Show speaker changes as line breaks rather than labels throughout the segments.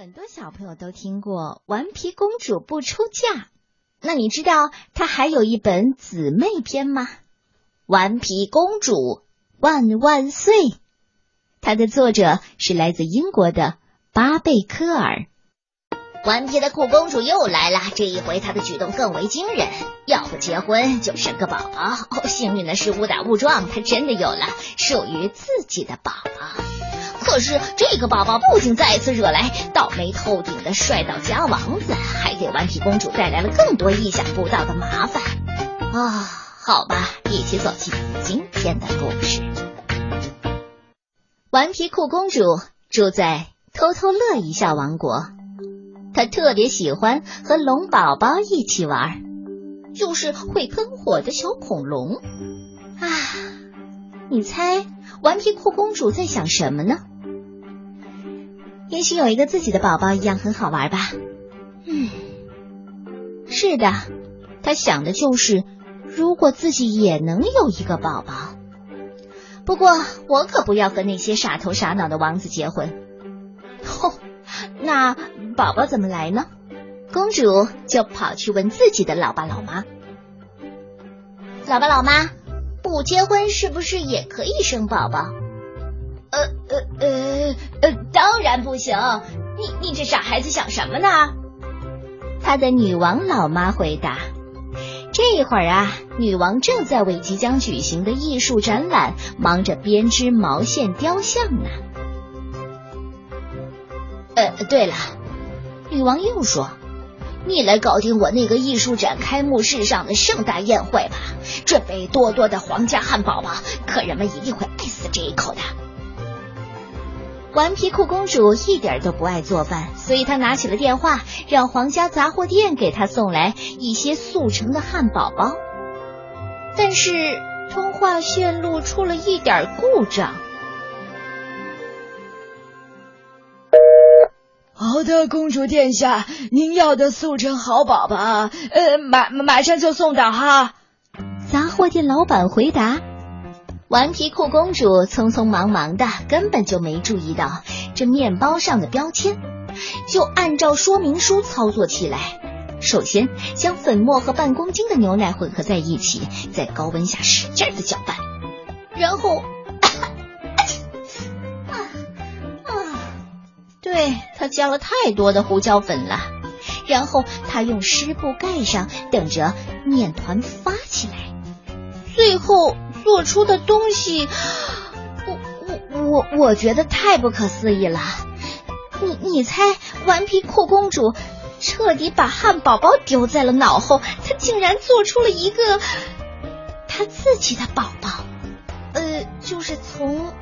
很多小朋友都听过《顽皮公主不出嫁》，那你知道她还有一本姊妹篇吗？《顽皮公主万万岁》，它的作者是来自英国的巴贝科尔。
顽皮的酷公主又来了，这一回她的举动更为惊人，要不结婚就生个宝宝。幸运的是，误打误撞，她真的有了属于自己的宝宝。可是这个宝宝不仅再次惹来倒霉透顶的帅到家王子，还给顽皮公主带来了更多意想不到的麻烦啊！好吧，一起走进今天的故事。顽皮酷公主住在偷偷乐一笑王国，她特别喜欢和龙宝宝一起玩，就是会喷火的小恐龙
啊！你猜顽皮酷公主在想什么呢？也许有一个自己的宝宝一样很好玩吧。嗯，是的，他想的就是如果自己也能有一个宝宝。不过我可不要和那些傻头傻脑的王子结婚。吼，那宝宝怎么来呢？公主就跑去问自己的老爸老妈。
老爸老妈，不结婚是不是也可以生宝宝？
呃呃呃呃，当然不行！你你这傻孩子想什么呢？
他的女王老妈回答。这会儿啊，女王正在为即将举行的艺术展览忙着编织毛线雕像呢。
呃，对了，女王又说：“你来搞定我那个艺术展开幕式上的盛大宴会吧，准备多多的皇家汉堡吧，客人们一定会爱死这一口的。”
顽皮酷公主一点都不爱做饭，所以她拿起了电话，让皇家杂货店给她送来一些速成的汉堡包。但是通话线路出了一点故障。
好的，公主殿下，您要的速成好宝宝，呃，马马上就送到哈。
杂货店老板回答。顽皮酷公主匆匆忙忙的，根本就没注意到这面包上的标签，就按照说明书操作起来。首先将粉末和半公斤的牛奶混合在一起，在高温下使劲的搅拌，然后，啊啊，对他加了太多的胡椒粉了。然后他用湿布盖上，等着面团发起来。最后。做出的东西，我我我我觉得太不可思议了。你你猜，顽皮酷公主彻底把汉堡包丢在了脑后，她竟然做出了一个她自己的宝宝，呃，就是从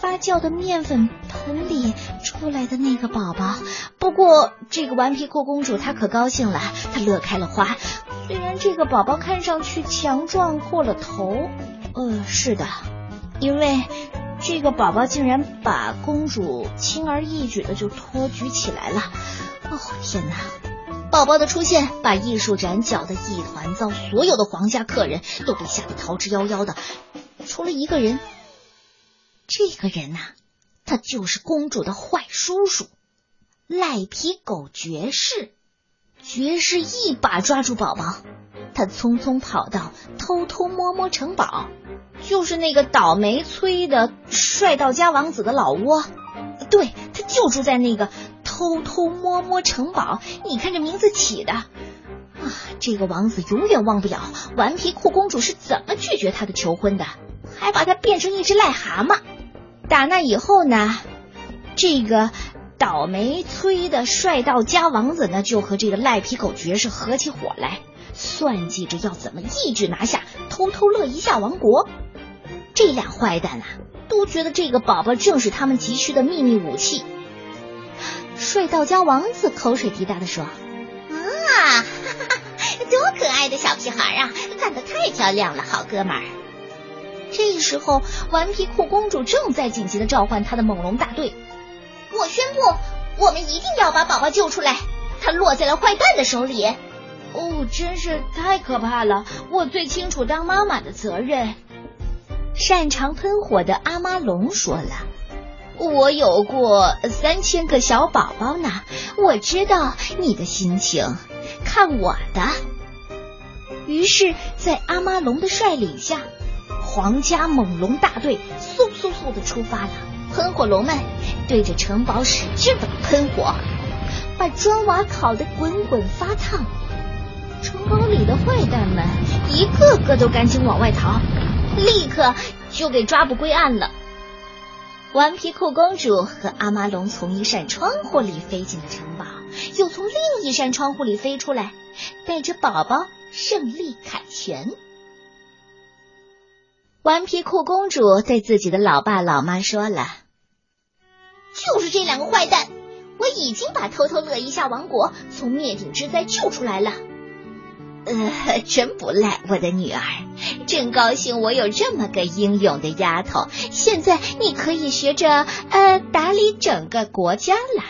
发酵的面粉盆里出来的那个宝宝。不过这个顽皮酷公主她可高兴了，她乐开了花。虽然这个宝宝看上去强壮过了头。呃，是的，因为这个宝宝竟然把公主轻而易举的就托举起来了。哦，天哪！宝宝的出现把艺术展搅得一团糟，所有的皇家客人都被吓得逃之夭夭的，除了一个人。这个人呐，他就是公主的坏叔叔——赖皮狗爵士。爵士一把抓住宝宝，他匆匆跑到偷偷摸摸城堡。就是那个倒霉催的帅到家王子的老窝，对，他就住在那个偷偷摸摸城堡。你看这名字起的啊！这个王子永远忘不了顽皮酷公主是怎么拒绝他的求婚的，还把他变成一只癞蛤蟆。打那以后呢，这个倒霉催的帅到家王子呢，就和这个赖皮狗爵士合起伙来，算计着要怎么一举拿下偷偷乐一下王国。这俩坏蛋啊，都觉得这个宝宝正是他们急需的秘密武器。帅到家王子口水滴答的说：“
啊，哈哈多可爱的小屁孩啊，干得太漂亮了，好哥们儿。”
这时候，顽皮酷公主正在紧急的召唤她的猛龙大队。
我宣布，我们一定要把宝宝救出来，他落在了坏蛋的手里。
哦，真是太可怕了！我最清楚当妈妈的责任。
擅长喷火的阿妈龙说了：“我有过三千个小宝宝呢，我知道你的心情，看我的。于是，在阿妈龙的率领下，皇家猛龙大队嗖嗖嗖的出发了。喷火龙们对着城堡使劲的喷火，把砖瓦烤得滚滚发烫。城堡里的坏蛋们一个个都赶紧往外逃，立刻就给抓捕归案了。顽皮酷公主和阿妈龙从一扇窗户里飞进了城堡，又从另一扇窗户里飞出来，带着宝宝胜利凯旋。顽皮酷公主对自己的老爸老妈说了：“
就是这两个坏蛋，我已经把偷偷乐一下王国从灭顶之灾救出来了。”
呃，真不赖，我的女儿，真高兴我有这么个英勇的丫头。现在你可以学着呃打理整个国家了。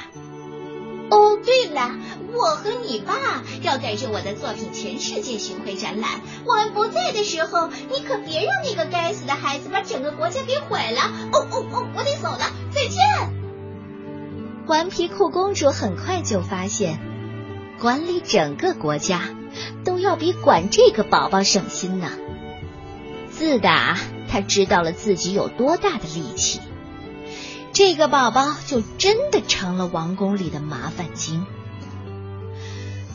哦，对了，我和你爸要带着我的作品全世界巡回展览。我们不在的时候，你可别让那个该死的孩子把整个国家给毁了。哦哦哦，我得走了，再见。
顽皮酷公主很快就发现，管理整个国家。都要比管这个宝宝省心呢。自打他知道了自己有多大的力气，这个宝宝就真的成了王宫里的麻烦精。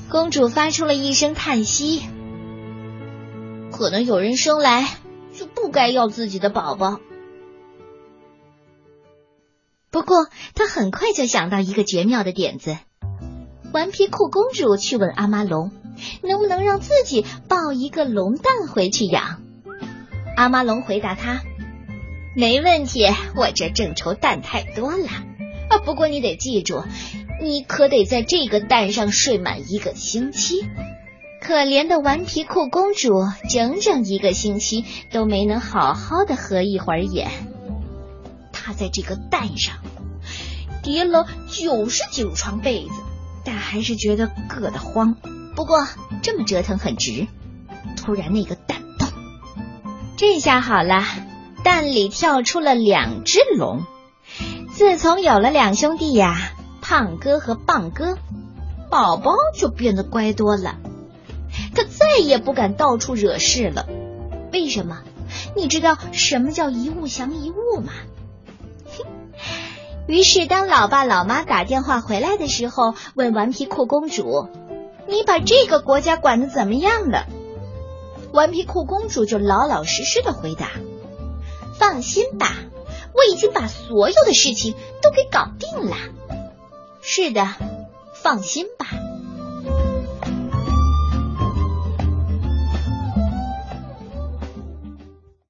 公主发出了一声叹息，可能有人生来就不该要自己的宝宝。不过，她很快就想到一个绝妙的点子。顽皮酷公主去问阿妈龙。能不能让自己抱一个龙蛋回去养？阿妈龙回答他：“没问题，我这正愁蛋太多了啊。不过你得记住，你可得在这个蛋上睡满一个星期。”可怜的顽皮酷公主，整整一个星期都没能好好的合一会儿眼。她在这个蛋上叠了九十九床被子，但还是觉得硌得慌。不过这么折腾很值。突然，那个蛋，这下好了，蛋里跳出了两只龙。自从有了两兄弟呀，胖哥和棒哥，宝宝就变得乖多了。他再也不敢到处惹事了。为什么？你知道什么叫一物降一物吗？于是，当老爸老妈打电话回来的时候，问顽皮酷公主。你把这个国家管的怎么样了？顽皮酷公主就老老实实的回答：“放心吧，我已经把所有的事情都给搞定了。”是的，放心吧。